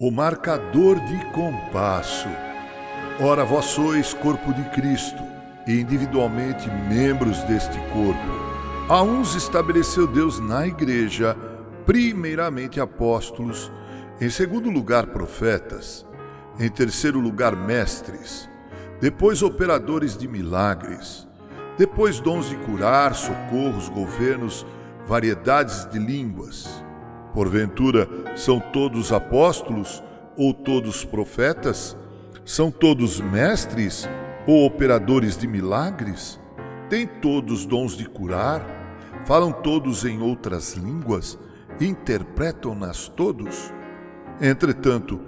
O marcador de compasso. Ora, vós sois corpo de Cristo e individualmente membros deste corpo. A uns estabeleceu Deus na igreja, primeiramente apóstolos, em segundo lugar profetas, em terceiro lugar mestres, depois operadores de milagres, depois dons de curar, socorros, governos, variedades de línguas. Porventura, são todos apóstolos ou todos profetas? São todos mestres ou operadores de milagres? Têm todos dons de curar? Falam todos em outras línguas? Interpretam-nas todos? Entretanto,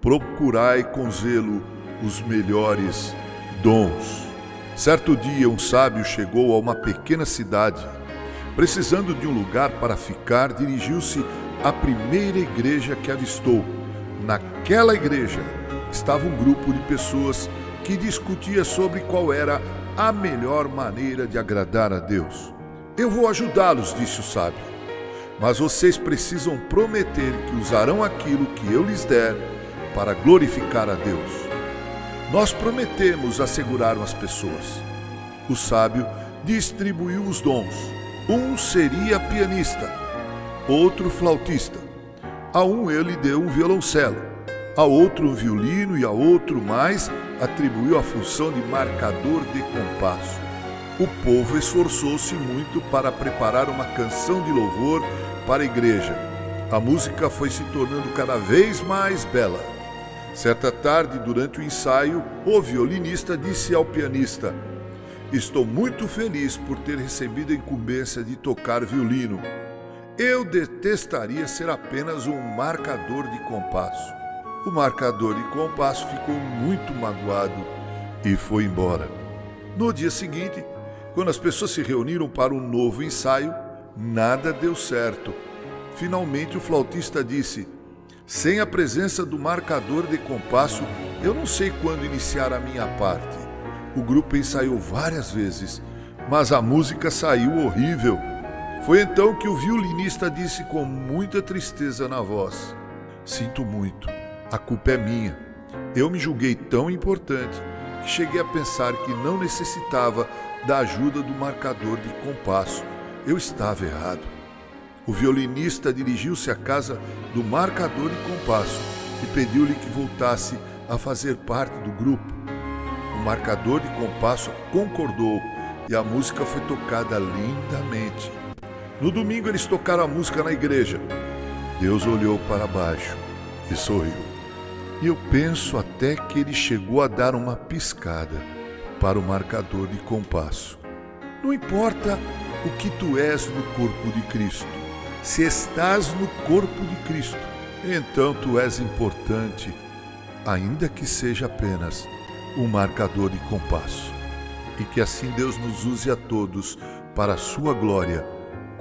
procurai com zelo os melhores dons. Certo dia, um sábio chegou a uma pequena cidade. Precisando de um lugar para ficar, dirigiu-se à primeira igreja que avistou. Naquela igreja estava um grupo de pessoas que discutia sobre qual era a melhor maneira de agradar a Deus. Eu vou ajudá-los, disse o sábio, mas vocês precisam prometer que usarão aquilo que eu lhes der para glorificar a Deus. Nós prometemos, asseguraram as pessoas. O sábio distribuiu os dons. Um seria pianista, outro flautista. A um ele deu um violoncelo, a outro um violino e a outro mais atribuiu a função de marcador de compasso. O povo esforçou-se muito para preparar uma canção de louvor para a igreja. A música foi se tornando cada vez mais bela. Certa tarde, durante o ensaio, o violinista disse ao pianista: Estou muito feliz por ter recebido a incumbência de tocar violino. Eu detestaria ser apenas um marcador de compasso. O marcador de compasso ficou muito magoado e foi embora. No dia seguinte, quando as pessoas se reuniram para um novo ensaio, nada deu certo. Finalmente, o flautista disse: sem a presença do marcador de compasso, eu não sei quando iniciar a minha parte. O grupo ensaiou várias vezes, mas a música saiu horrível. Foi então que o violinista disse com muita tristeza na voz: Sinto muito, a culpa é minha. Eu me julguei tão importante que cheguei a pensar que não necessitava da ajuda do marcador de compasso. Eu estava errado. O violinista dirigiu-se à casa do marcador de compasso e pediu-lhe que voltasse a fazer parte do grupo. O marcador de compasso concordou e a música foi tocada lindamente. No domingo eles tocaram a música na igreja. Deus olhou para baixo e sorriu. E eu penso até que ele chegou a dar uma piscada para o marcador de compasso. Não importa o que tu és no corpo de Cristo se estás no corpo de Cristo, então tu és importante, ainda que seja apenas um marcador de compasso. E que assim Deus nos use a todos para a sua glória.